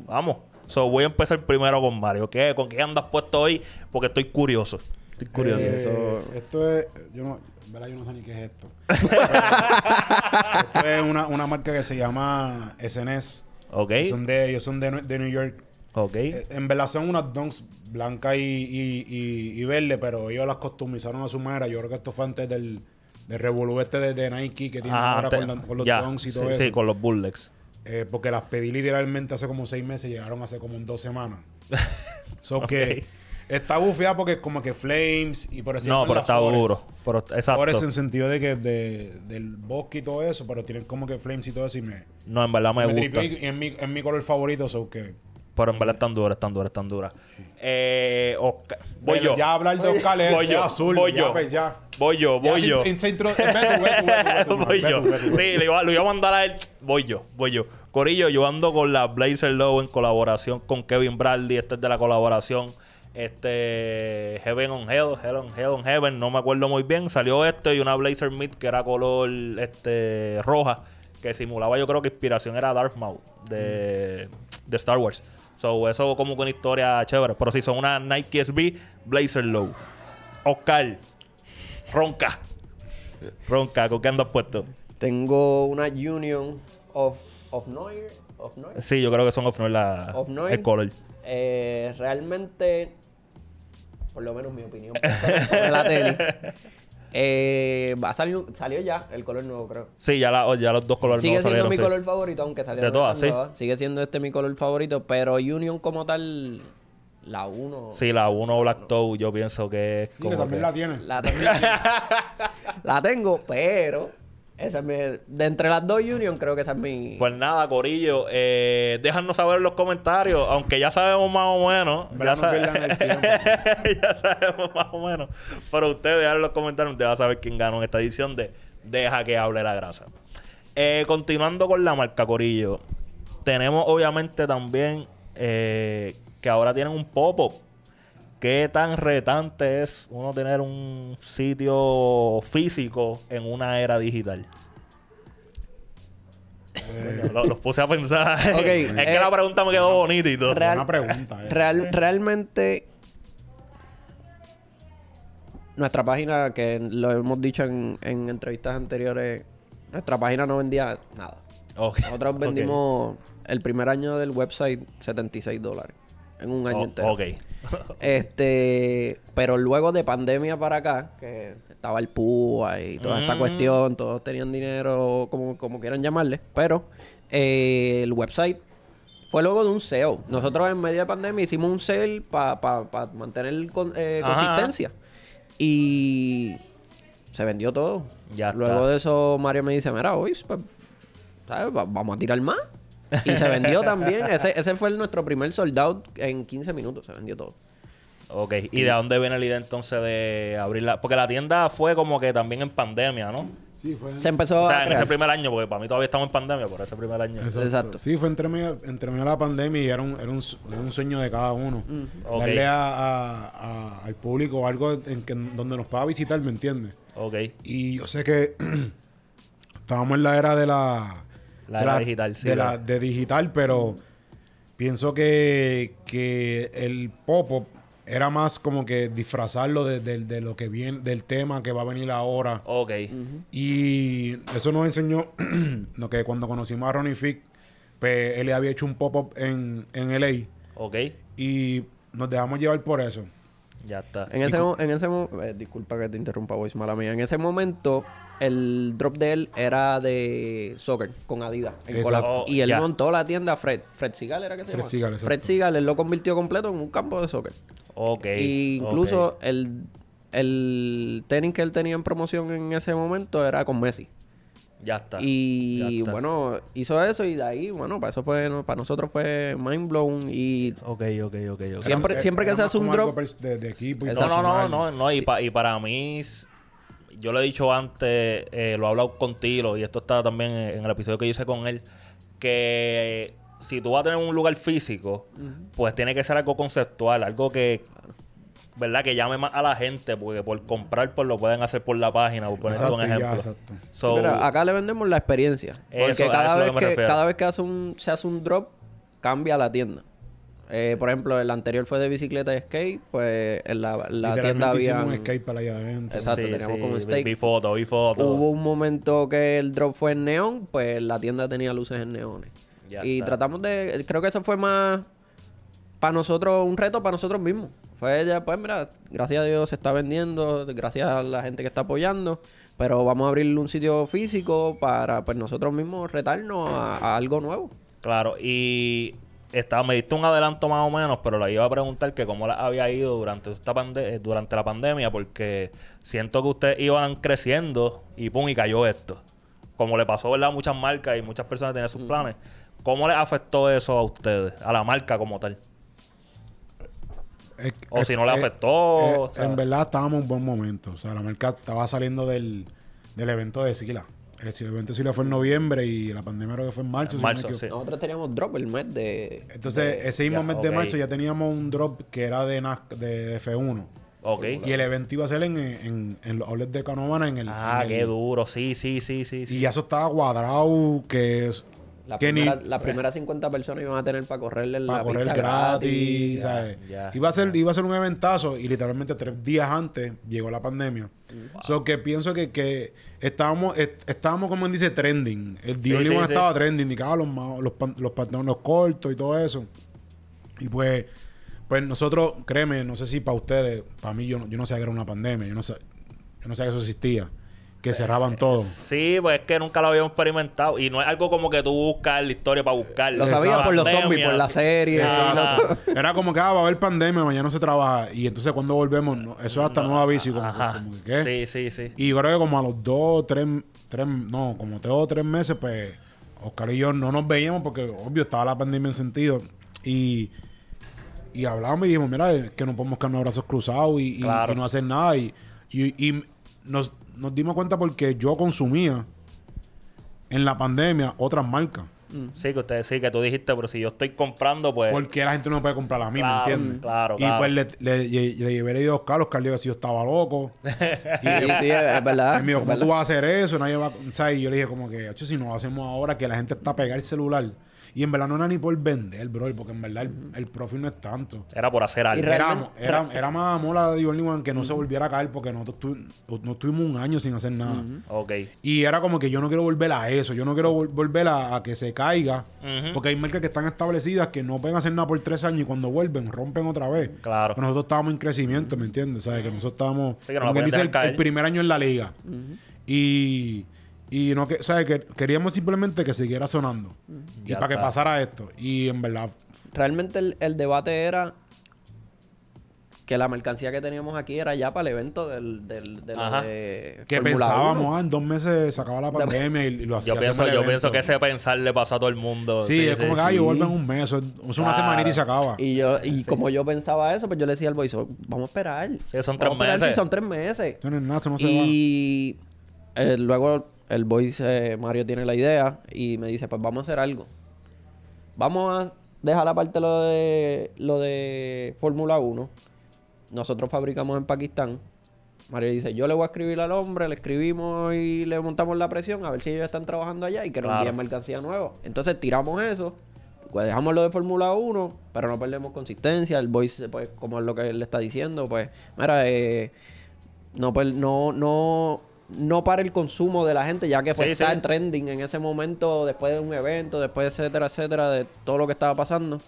Vamos. So, voy a empezar primero con Mario. ¿Qué? ¿Con qué andas puesto hoy? Porque estoy curioso. Estoy curioso. Eh, Esto es. Yo no, en verdad yo no sé ni qué es esto. esto es una, una marca que se llama SNS. ok. Son de, ellos son de, de New York. Ok. Eh, En verdad son unas donks blancas y, y, y, y verde, pero ellos las customizaron a su manera. Yo creo que esto fue antes del, del revolú este de, de Nike que tiene Ah, ahora te- con, la- con los ya. donks y sí, todo eso. Sí, con los bullets. Eh, porque las pedí literalmente hace como seis meses, llegaron hace como dos semanas. so que está bufeada porque es como que Flames y por eso No, pero está Forest. duro. Pero, exacto. Forest en sentido de que de, del bosque y todo eso, pero tienen como que Flames y todo eso y me, No, en verdad me, me gusta. y es mi, es mi color favorito, so que... Pero en verdad están duras, están duras, están duras. Eh, Oscar- voy yo. Ya hablar de Oscar es, Voy es yo, azul. voy ya, yo. pues, ya. Voy yo, voy yo. en- se intro- ve tú, ve tú, ve tú, ve tú, voy yo. Sí, le iba, lo iba a mandar a él. Voy yo, voy yo. Corillo, yo ando con la Blazer Low en colaboración con Kevin Bradley. Este es de la colaboración. Este Heaven on Hell, Hell on, Hell on Heaven, no me acuerdo muy bien. Salió esto y una Blazer Mid que era color este roja, que simulaba yo creo que inspiración era Darth Maul de, de Star Wars. So, eso como que una historia chévere. Pero si son una Nike SB Blazer Low. Oscar, ronca. Ronca, ¿con qué andas puesto? Tengo una Union of, of Noir. Of Noir. Sí, yo creo que son la, Of Noir. el color. Eh, realmente, por lo menos mi opinión de la tenis, eh, va a salir, salió ya el color nuevo, creo. Sí, ya, la- ya los dos colores Sigue nuevos siendo salieron. mi sí. color favorito, aunque salió De todas, sí. Sigue siendo este mi color favorito, pero Union como tal, la 1. Sí, la 1 Black Toe yo pienso que es Sí, como que también que- la tiene. La tengo, la tengo, pero esa es mi, de entre las dos Union creo que esa es mi... Pues nada, Corillo, eh, déjanos saber en los comentarios, aunque ya sabemos más o menos. En Ya, ya sabemos más o menos. Pero ustedes dejan en los comentarios, ustedes van a saber quién ganó en esta edición de Deja que hable la grasa. Eh, continuando con la marca Corillo, tenemos obviamente también eh, que ahora tienen un pop-up. ¿Qué tan retante es uno tener un sitio físico en una era digital? Lo- los puse a pensar. Es que eh, la pregunta me quedó bonita y todo. Real- pregunta, eh. Real- realmente nuestra página, que lo hemos dicho en, en entrevistas anteriores, nuestra página no vendía nada. Ok, Nosotros vendimos el primer año del website 76 dólares en un año Oh, entero. ok. Este, pero luego de pandemia para acá, que estaba el PUA y toda esta Mm. cuestión, todos tenían dinero, como, como quieran llamarle, pero eh, el website fue luego de un SEO. Nosotros en medio de pandemia hicimos un sale para mantener con- eh, consistencia. Y se vendió todo. Ya Luego está. de eso, Mario me dice, mira, hoy, pues, ¿sabes? Va- vamos a tirar más. Y se vendió también. Ese, ese fue nuestro primer sold out en 15 minutos. Se vendió todo. Ok. ¿Y de dónde viene la idea entonces de abrirla? Porque la tienda fue como que también en pandemia, ¿no? Sí, fue. Se empezó O a sea, en crear. ese primer año, porque para mí todavía estamos en pandemia, por ese primer año. Exacto. Exacto. Sí, fue entre medio, entre medio de la pandemia y era un, era un, era un sueño de cada uno. Darle a- a- a- al público algo en que, donde nos pueda visitar, ¿me entiendes? Ok. Y yo sé que estábamos en la era de la... La de era digital, sí, De, la- la, de digital, pero pienso que, que el pop-up era más como que disfrazarlo de, de- de lo que viene, del tema que va a venir ahora. Ok. Y eso nos enseñó lo que cuando conocimos a Ronnie Fick, pues él había hecho un pop-up en, en LA Ok. y nos dejamos llevar por eso. Ya está. En ese, en ese eh, disculpa que te interrumpa, voice mala mía. En ese momento, el drop de él era de soccer con Adidas. en collab. y él montó la tienda Fred. Fred Sigal era que se Fred llama. Sigal. Fred Sigal, él lo convirtió completo en un campo de soccer. Ok. y incluso el, el tenis que él tenía en promoción en ese momento era con Messi. Ya está. Y Ya está. bueno, hizo eso y de ahí, bueno, para eso fue, para nosotros fue mind blown y Ok, ok, ok, ok. Siempre- Era- siempre que se hace un drop- De, de equipo y No, no, no, no, no. Y, pa- y para mí, yo lo he dicho antes, eh, lo he hablado contigo y esto está también en el episodio que yo hice con él, que si tú vas a tener un lugar físico, pues tiene que ser algo conceptual, algo que, ¿verdad? Que llame más a la gente, porque por comprar, pues lo pueden hacer por la página, por poner Exacto, un ya, ejemplo. exacto. So, Mira, acá le vendemos la experiencia. Porque Eso, cada, vez que cada vez que hace un, se hace un drop, cambia la tienda. Eh, por ejemplo, el anterior fue de bicicleta y skate, pues en la, tienda había... un escape para allá adentro. Exacto, teníamos como un vi- steak. Vi fotos, vi fotos. Hubo un momento que el drop fue en neón, pues la tienda tenía luces en neones. Ya y está. tratamos de... Creo que eso fue más para nosotros, un reto para nosotros mismos. Fue ya, pues mira, gracias a Dios se está vendiendo, gracias a la gente que está apoyando, pero vamos a abrir un sitio físico para pues nosotros mismos retarnos a, a algo nuevo. Claro, y estaba, me diste un adelanto más o menos, pero le iba a preguntar que cómo la había ido durante esta pande- eh, durante la pandemia, porque siento que ustedes iban creciendo y pum, y cayó esto. Como le pasó, ¿verdad? A muchas marcas y muchas personas tenían sus planes. ¿Cómo les afectó eso a ustedes, a la marca como tal? Es- O es- si no le es- afectó, es- sea. en verdad estábamos en un buen momento. O sea, la marca estaba saliendo del, del evento de Sila. El evento Sila fue en noviembre y la pandemia creo que fue en marzo. En si no me marzo, equivoco. sí. Nosotros teníamos drop el mes de... Entonces, ese mismo ya, mes de marzo ya teníamos un drop que era de, NAS de F1. Ok. Y el evento iba a ser en, en, en los outlets de Canovana en el... Ah, en el- qué duro. Sí, sí, sí, sí. sí. Y ya eso estaba cuadrado, que, es- La que ni- primera, las primeras 50 personas iban a tener para correrle en para la correr pista gratis, gratis. ¿sabes? ya, iba, a ser, iba a ser un eventazo y literalmente tres días antes llegó la pandemia. So que pienso que, que estábamos, est- estábamos como dice, trending. El Dior sí, sí. estaba trending, indicaba los, ma- los, pan- los pantalones cortos y todo eso. Y pues, pues nosotros, créeme, no sé si para ustedes, para mí yo, no- yo no sabía que era una pandemia, yo no, sé, yo no sabía que eso existía, que cerraban todo. Sí, pues es que nunca lo habíamos experimentado. Y no es algo como que tú buscas la historia para buscarlo. Lo sabía por los zombies, por la serie. Exacto. Era como que ah, va a haber pandemia, mañana no se trabaja. Y entonces cuando volvemos, no, eso es hasta nuevo aviso. y Como, que- Ajá. como que, ¿qué? Sí, sí, sí. Y yo creo que como a los dos, tres, tres, no, como tres o tres meses, pues Oscar y yo no nos veíamos porque obvio estaba la pandemia en sentido. Y, y hablábamos y dijimos, mira, es que no podemos quedarnos brazos cruzados y, y- Claro. y no hacer nada. Y, y, y nos, nos dimos cuenta porque yo consumía en la pandemia otras marcas. Sí, que ustedes sí, que tú dijiste, pero si yo estoy comprando, pues. Porque la gente no puede comprar a mí, Claro, ¿me entiendes? claro, Y claro. pues le, le, le- le llevé la idea a Oscar, Oscar dijo que si yo estaba loco. Sí, sí, es verdad. Él me dijo, ¿cómo verdad. tú vas a hacer eso? Nadie va... a-". O sea, y yo le dije como que, "Acho, si no lo hacemos ahora, que la gente está pegada al celular. Y en verdad no era ni por vender, bro, porque en verdad el, el profit no es tanto. Era por hacer algo. Era, era, era más amor a The Only One que no se volviera a caer porque nosotros tu- no estuvimos un año sin hacer nada. Ok. Y era como que yo no quiero volver a eso, yo no quiero vol- volver a, a que se caiga, porque hay marcas que están establecidas que no pueden hacer nada por tres años y cuando vuelven rompen otra vez. Claro. Pero nosotros estábamos en crecimiento, ¿me entiendes? ¿Sabes? Que nosotros estábamos, Sí, que no como pueden dice, el primer año en la liga. Y, y no que, ¿sabes? Que queríamos simplemente que siguiera sonando. Y para que pasara esto. Y en verdad, Realmente el, el debate era que la mercancía que teníamos aquí era ya para el evento del, del, Ajá. de que pensábamos, 1. ah, en dos meses se acaba la pandemia y, y lo Yo hacíamos pienso, yo evento. pienso que ese pensar le pasó a todo el mundo. Sí, es como que, ah, sí. yo vuelvo en un mes, es, una Claro. semanita y se acaba. Y yo, y como yo pensaba eso, pues yo le decía al boy, "So, vamos a esperar. Sí, son tres meses. sí, son tres meses. No no se va. Y eh, luego el boy, eh, Mario tiene la idea y me dice, pues vamos a hacer algo. Vamos a dejar aparte lo de lo de Fórmula 1. Nosotros fabricamos en Pakistán. Mario dice, yo le voy a escribir al hombre, le escribimos y le montamos la presión a ver si ellos están trabajando allá y que nos Claro. envíen mercancía nueva. Entonces tiramos eso, pues dejamos lo de Fórmula 1, pero no perdemos consistencia. El boy, pues, como es lo que él le está diciendo, pues, mira, eh, no, pues, no, no, no para el consumo de la gente, ya que pues, Sí, está sí. en trending en ese momento, después de un evento, después, etcétera, etcétera, de todo lo que estaba pasando.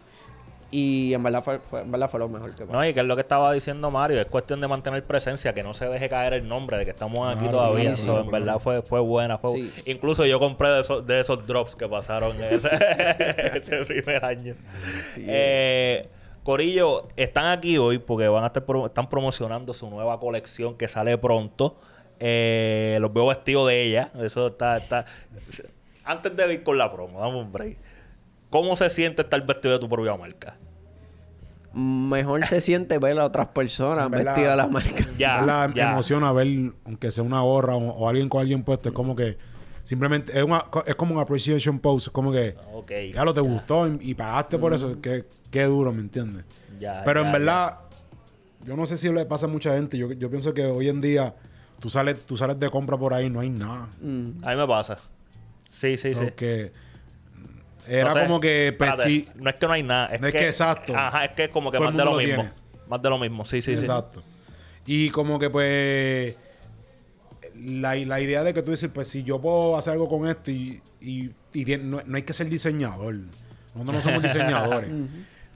Y en verdad fue, fue- en verdad fue lo mejor que pasó. No, y que es lo que estaba diciendo Mario, es cuestión de mantener presencia, que no se deje caer el nombre de que estamos aquí todavía. sí, So, sí, en verdad fue, fue buena. Fue... Sí. Incluso yo compré de esos, de esos drops que pasaron ese, ese primer año. Sí. Eh, Corillo, están aquí hoy porque van a estar pro- están promocionando su nueva colección que sale pronto. Eh, los veo vestidos de ella. Eso está, está. Antes de ir con la promo, dame un break. ¿Cómo se siente estar vestido de tu propia marca? Mejor se siente ver a otras personas vestidas de la marca. Ya. Me ya. emociona ver, aunque sea una gorra o, o alguien con alguien puesto, es como que simplemente es, una, es como un appreciation post, es como que ya lo te gustó y, y pagaste por eso, que qué duro, ¿me entiendes? Ya, Pero ya, en ya. verdad, yo no sé si le pasa a mucha gente, yo, yo pienso que hoy en día tú sales, tú sales de compra por ahí, no hay nada. Mm. A mí me pasa. Sí, sí, So sí. que era No sé. como que Espérate, No es que no hay nada. Es, No es que exacto. Ajá, es que como que más de lo mismo. tiene. Más de lo mismo. Sí, sí, sí. Exacto. Y como que pues la, la idea de que tú dices, pues si yo puedo hacer algo con esto y, y, y no, no hay que ser diseñador. Nosotros no somos diseñadores.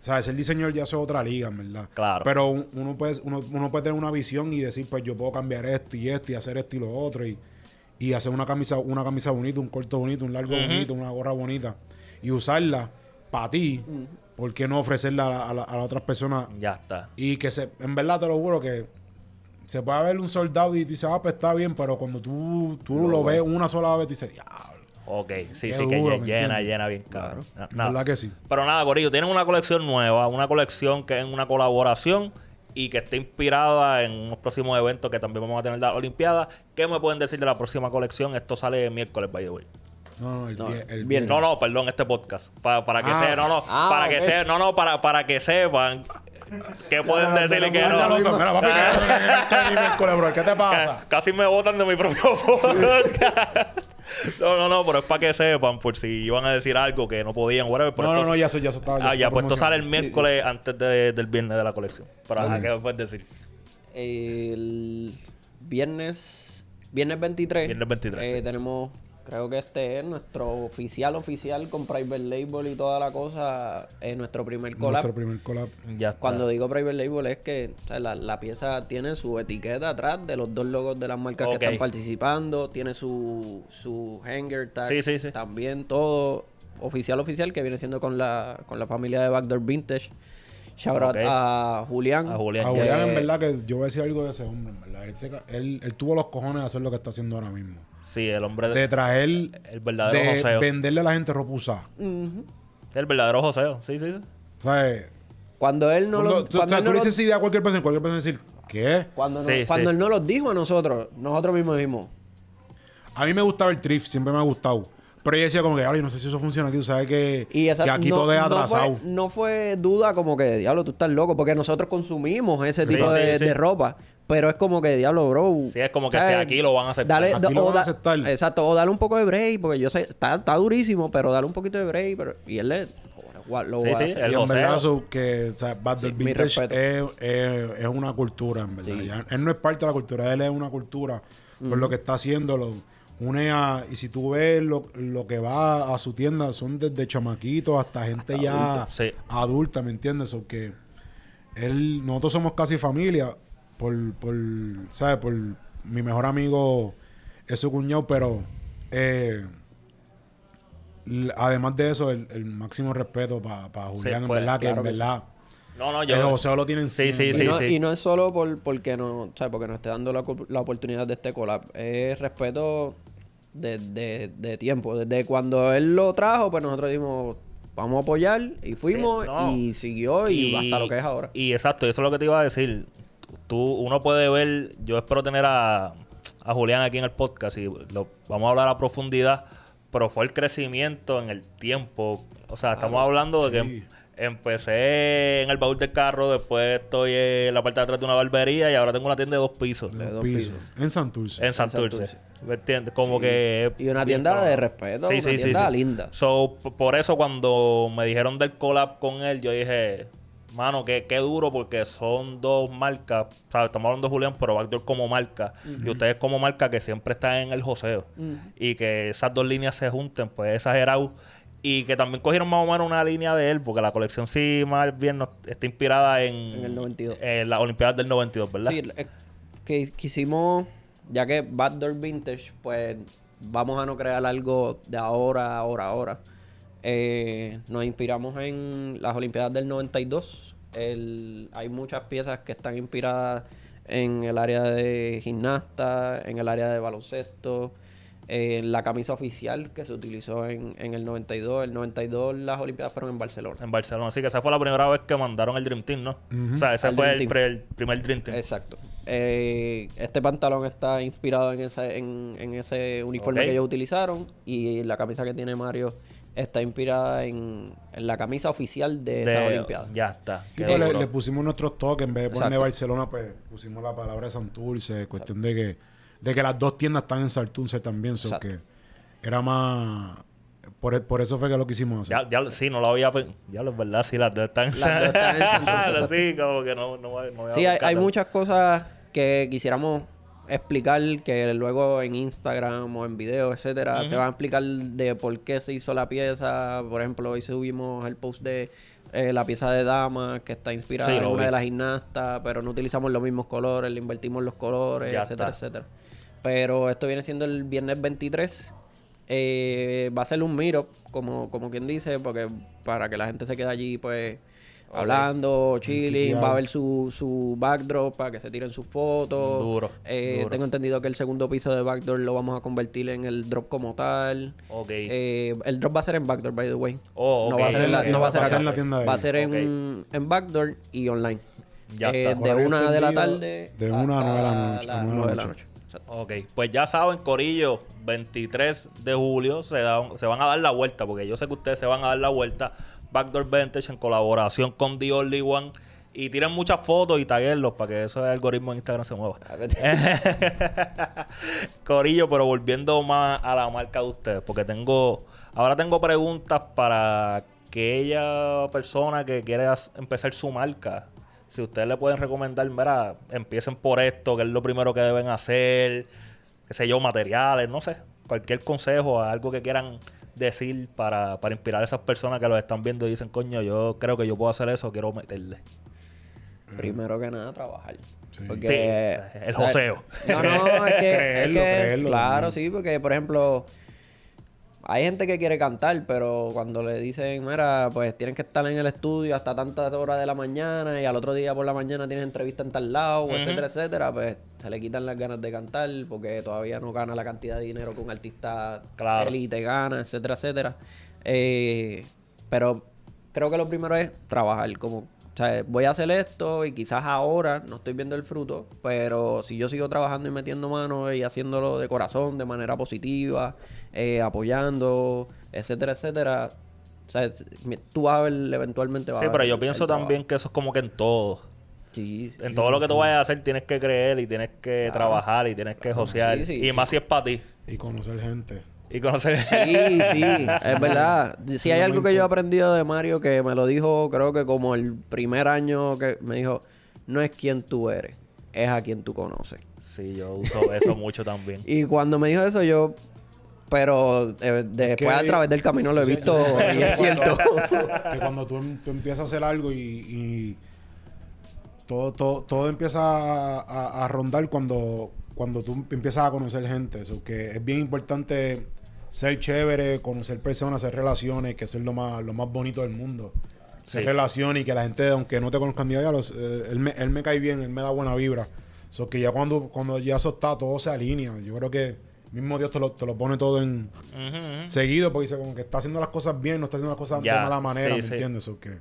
Sea, ser diseñador ya es otra liga, en verdad. Claro. Pero un- uno puede, uno, uno puede tener una visión y decir, pues yo puedo cambiar esto y esto y hacer esto y lo otro y, y hacer una camisa, una camisa bonita, un corto bonito, un largo bonito, una gorra bonita y usarla para ti. ¿Por qué no ofrecerla a, la- a a las otras personas Ya está. y que se, en verdad te lo juro que se puede ver un soldado y tú dices, ah, pues está bien, pero cuando tú, tú lo ves una sola vez, tú dices, diablo. Ok, sí, Qué sí, que duro, lle- ¿me llena, llena bien claro. ¿Verdad que sí? Pero nada, Corillo, tienen una colección nueva, una colección que es una colaboración y que está inspirada en unos próximos eventos que también vamos a tener de la Olimpiada. ¿Qué me pueden decir de la próxima colección? Esto sale miércoles, by the way. No, no, el, No, vie- el viernes. No, no, perdón, este podcast. Pa- para que Ah. sepan, no, no, Ah, para que ok. sepan, no, no, para, para que sepan qué pueden no, decir y pero qué no, Mira, papi, que este miércoles, bro, ¿qué te pasa? Ca- Casi me botan de mi propio podcast. No, no, no, pero es para que sepan, por si iban a decir algo que no podían, whatever. pero No, no, no, ya eso, ya eso estaba. Ah, ya, pues esto sale el miércoles antes de- del viernes de la colección. Pero ajá, Dale. ¿qué me puedes decir? El viernes, viernes 23. Viernes 23, eh, sí. Tenemos, creo que este es nuestro oficial oficial con Private Label y toda la cosa. Es nuestro primer collab. Nuestro primer collab. Ya está. Cuando digo Private Label es que o sea, la, la pieza tiene su etiqueta atrás de los dos logos de las marcas que están participando. Tiene su, su hanger tag. Sí, sí, sí. También todo oficial oficial que viene siendo con la, con la familia de Backdoor Vintage. Shout out a Julián. A Julián, A. Julián, Eh, en verdad, que yo voy a decir algo de ese hombre, en verdad. Él, se él, él tuvo los cojones de hacer lo que está haciendo ahora mismo. Sí, el hombre, De traer, el verdadero de joseo. venderle a la gente ropa usada. El verdadero joseo, sí, sí, sí. O sea, eh, Cuando él no cuando- lo, tú, o cuando sea, tú no le lo- dices idea a cualquier persona, cualquier persona decir, ¿qué? cuando, no- Sí, cuando sí. él no los dijo a nosotros, nosotros mismos dijimos, A mí me gustaba el thrift, siempre me ha gustado. Pero yo decía como que, ay, no sé si eso funciona aquí, tú sabes que, Y esa- que aquí no- todo es no atrasado. fue, no fue duda como que, diablo, tú estás loco, porque nosotros consumimos ese tipo sí, de, sí. de ropa. Pero es como que, diablo, bro. Sí, es como que si aquí lo van a aceptar. Dale, Aquí lo van a aceptar. Exacto, o dale un poco de break, porque yo sé, está, está durísimo, pero dale un poquito de break. Pero, y él le. Lo, Sí, a sí, hacer. el y en verdad, so, que, o sea, Battle Sí, Vintage es, es- es una cultura, en verdad. Sí. Ya- él no es parte de la cultura, él es una cultura por lo que está haciendo. Lo, une a, y si tú ves lo, lo que va a su tienda, son desde chamaquitos hasta gente ya adultos, sí. adulta, ¿me entiendes? O que él, nosotros somos casi familia por, por, ¿sabes? Por mi mejor amigo es su cuñado, pero eh, además de eso, el, el máximo respeto para Julián, en pues, verdad, que en que sí. verdad, No, no, el yo. joseo lo tienen Sí, sí, y, sí, no, sí. y no es solo por, porque no, o sea, porque nos esté dando la, la oportunidad de este collab. Es respeto de, de, de tiempo. Desde cuando él lo trajo, pues nosotros dijimos, vamos a apoyar. Y fuimos no. y siguió y, hasta lo que es ahora. Y exacto, eso es lo que te iba a decir. Tú, uno puede ver, yo espero tener a, a Julián aquí en el podcast y lo, vamos a hablar a profundidad, pero fue el crecimiento en el tiempo. O sea, estamos hablando de Sí. que em- empecé en el baúl del carro, después estoy en la parte de atrás de una barbería y ahora tengo una tienda de dos pisos de dos pisos. En Santurce. en Santurce. Santurce. ¿Me entiendes? Como que... Y una bien tienda de respeto, una tienda linda. So, por eso cuando me dijeron del collab con él, yo dije, mano, qué, qué duro porque son dos marcas, ¿sabes? Estamos hablando de Julián, pero Backdoor como marca. Y ustedes como marca que siempre están en el joseo. Y que esas dos líneas se junten, pues es exagerado. Y que también cogieron más o menos una línea de él, porque la colección sí más bien no- está inspirada en... En el 92. En las Olimpiadas del 92, ¿verdad? Sí, es que quisimos, ya que Backdoor Vintage, pues vamos a no crear algo de ahora, ahora, ahora. Eh, nos inspiramos en las Olimpiadas del 92. El, hay muchas piezas que están inspiradas en el área de gimnasta, en el área de baloncesto, en la camisa oficial que se utilizó en, en el 92. El 92 las Olimpiadas fueron en Barcelona. En Barcelona. Así que esa fue la primera vez que mandaron el Dream Team, ¿no? O sea, ese El fue el, Team. pre- el primer Dream Team. Exacto. Eh, este pantalón está inspirado en ese, en, en ese uniforme que ellos utilizaron y la camisa que tiene Mario está inspirada en, en la camisa oficial de, esa De- Olimpiada. Ya está. Sí, pues le, pusimos nuestros toques. En vez de ponerle Exacto. Barcelona, pues pusimos la palabra Santurce. Cuestión de que, de que las dos tiendas están en Santurce también. So que era más. Por, por eso fue que lo quisimos hacer. Ya, ya, sí, no lo había Ya, lo es verdad, sí, las dos están Las dos están en Santurce, sí, como que no, no, no Sí, hay, muchas cosas que quisiéramos explicar que luego en Instagram o en videos, etcétera, se van a explicar de por qué se hizo la pieza. Por ejemplo, hoy subimos el post de eh, la pieza de dama que está inspirada Sí, en una vi. de las gimnastas, pero no utilizamos los mismos colores, le invertimos los colores, Ya etcétera, está. etcétera. Pero esto viene siendo el viernes 23. Eh, va a ser un meetup, como, como quien dice, porque para que la gente se quede allí, pues, hablando, chilling, va a haber su, su backdrop para que se tiren sus fotos. Duro, Eh, duro. Tengo entendido que el segundo piso de backdoor lo vamos a convertir en el drop como tal. Ok. Eh, el drop va a ser en backdoor, by the way. Oh, No ok. va a ser, la- no va a en ser la- acá. en la tienda de Va a ser en, en backdoor y online. Ya Eh, está. De una de la tarde. de una a nueve de la noche, a las nueve de la nueve de la noche. Ok, pues ya saben, Corillo, 23 de julio se, dan- se van a dar la vuelta, porque yo sé que ustedes se van a dar la vuelta. Backdoor Vintage en colaboración con The Only One. Y tiren muchas fotos y taguenlos para que ese algoritmo en Instagram se mueva. A ver. Corillo, pero volviendo más a la marca de ustedes, porque tengo, ahora tengo preguntas para aquella persona que quiere empezar su marca. Si ustedes le pueden recomendar, mira, empiecen por esto, que es lo primero que deben hacer, qué sé yo, materiales, no sé, cualquier consejo, algo que quieran decir para, para inspirar a esas personas que los están viendo y dicen, coño, yo creo que yo puedo hacer eso, quiero meterle. Primero que nada, trabajar. Porque, Sí, el o sea, joseo. No, no, es que, es Creerlo, que- creerlo claro, también. sí, porque por ejemplo, hay gente que quiere cantar, pero cuando le dicen, mira, pues tienes que estar en el estudio hasta tantas horas de la mañana y al otro día por la mañana tienes entrevista en tal lado, etcétera, etcétera, pues se le quitan las ganas de cantar porque todavía no gana la cantidad de dinero que un artista Claro. gana, etcétera, etcétera. Eh, pero creo que lo primero es trabajar, como, o sea, voy a hacer esto y quizás ahora no estoy viendo el fruto, pero si yo sigo trabajando y metiendo mano y haciéndolo de corazón, de manera positiva, eh, apoyando, etcétera, etcétera, o sea, tú vas a ver eventualmente vas Sí, a pero ver yo el- pienso el trabajo. también que eso es como que en todo. Sí, En todo lo que tú vayas a hacer tienes que creer y tienes que Claro. trabajar y tienes que josear. Sí, sí, y sí. más si es para ti. Y conocer gente. Y conocer... Sí, sí, es verdad. Si hay algo que yo he aprendido de Mario que me lo dijo, creo que como el primer año que me dijo, no es quien tú eres, es a quien tú conoces. sí, yo uso eso mucho también. Y cuando me dijo eso, yo, pero eh, después a través del camino lo he visto y es cierto. que cuando tú, tú empiezas a hacer algo y, y todo, todo, todo empieza a, a- a rondar cuando, cuando tú empiezas a conocer gente. Eso que es bien importante ser chévere, conocer personas, hacer relaciones, que eso es lo más, lo más bonito del mundo. Hacer Sí. relaciones y que la gente, aunque no te conozcan ni a los, eh, él, me, él me cae bien, él me da buena vibra. So que ya cuando, cuando ya eso está, todo se alinea. Yo creo que mismo Dios te lo, te lo pone todo en, ujú. seguido porque dice como que está haciendo las cosas bien, no está haciendo las cosas Ya, de mala manera, sí, ¿me sí. entiendes? O que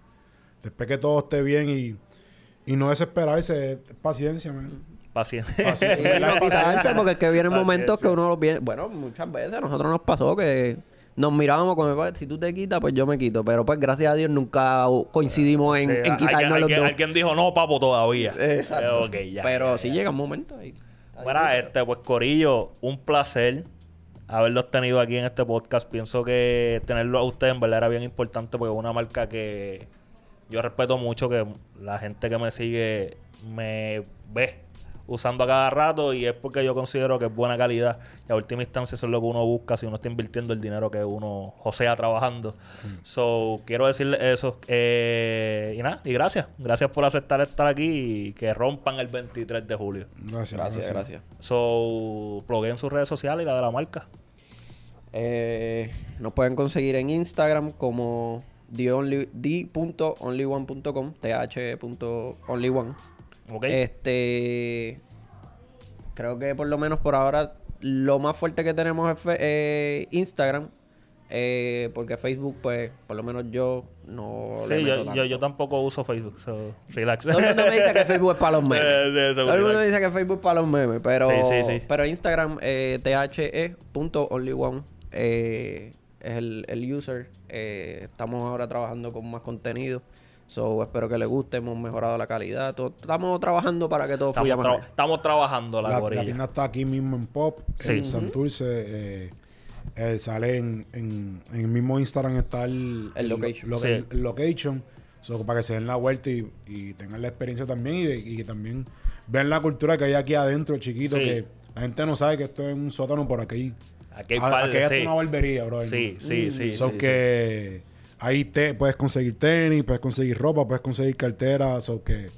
después que todo esté bien y, y no desesperarse, es paciencia, man. Paciencia. Paciencia. Y ¿verdad? no quitarse, porque es que vienen Paciencia. momentos que uno los viene. Bueno, muchas veces a nosotros nos pasó que nos mirábamos como "Pues, si tú te quitas, pues yo me quito. Pero pues gracias a Dios nunca coincidimos en, Sí, en alguien- quitarnos los alguien, dos. alguien dijo, no, papo, todavía. Exacto. Ok, ya. Pero ya, sí ya. llega un momento ahí. Bueno, este, pues Corillo, un placer haberlos tenido aquí en este podcast. Pienso que tenerlo a ustedes en verdad era bien importante porque es una marca que yo respeto mucho, que la gente que me sigue me ve usando a cada rato y es porque yo considero que es buena calidad. Y a última instancia eso es lo que uno busca si uno está invirtiendo el dinero que uno josea trabajando. So, quiero decirle eso. eh, y nada, y gracias. Gracias por aceptar estar aquí y que rompan el 23 de julio. Gracias, Gracias, gracias. So, en sus redes sociales y la de la marca. Eh, nos pueden conseguir en Instagram como the.only- the.onlyone.com, th.onlyone. Este. Creo que por lo menos por ahora lo más fuerte que tenemos es eh, Instagram. eh, porque Facebook, pues, por lo menos yo no. le sí, meto yo, tanto. yo, yo tampoco uso Facebook. So, relax. Todo el mundo me dice que Facebook es para los memes. Eh, Todo el mundo relax. dice que Facebook es para los memes, pero, Sí, sí, sí. pero Instagram, eh, the.onlyone eh, es el, el user. Estamos ahora trabajando con más contenido. So, espero que les guste. Hemos mejorado la calidad. todo- estamos trabajando para que todo Estamos, fluya tra- mejor. estamos trabajando la, La, la tienda está aquí mismo en Pop, Sí. en Santurce. eh, eh, sale en, en, en el mismo Instagram está el, El location. lo- Sí. el- el location. So, para que se den la vuelta y, y tengan la experiencia también y, de- y que también vean la cultura que hay aquí adentro, chiquito, Sí. que la gente no sabe que esto es un sótano por aquí. Aquí hay A- par aquí sí. una barbería, bro. Sí, sí, sí. So sí, que ahí te puedes conseguir tenis, puedes conseguir ropa, puedes conseguir carteras, o que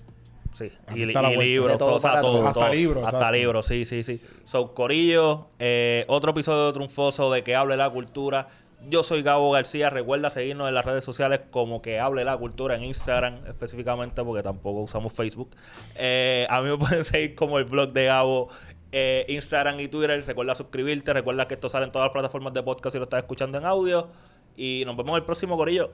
Sí, y, libros, todo todo, o sea, para todo, todo. Hasta libros, Hasta libros, sí, sí, sí. So, Corillo, eh, otro episodio de Triunfoso de Que Hable la Cultura. Yo soy Gabo García. Recuerda seguirnos en las redes sociales como Que Hable la Cultura en Instagram específicamente porque tampoco usamos Facebook. Eh, a mí me pueden seguir como el blog de Gabo. eh, Instagram y Twitter. Recuerda suscribirte. Recuerda que esto sale en todas las plataformas de podcast si lo estás escuchando en audio. Y nos vemos el próximo, Corillo.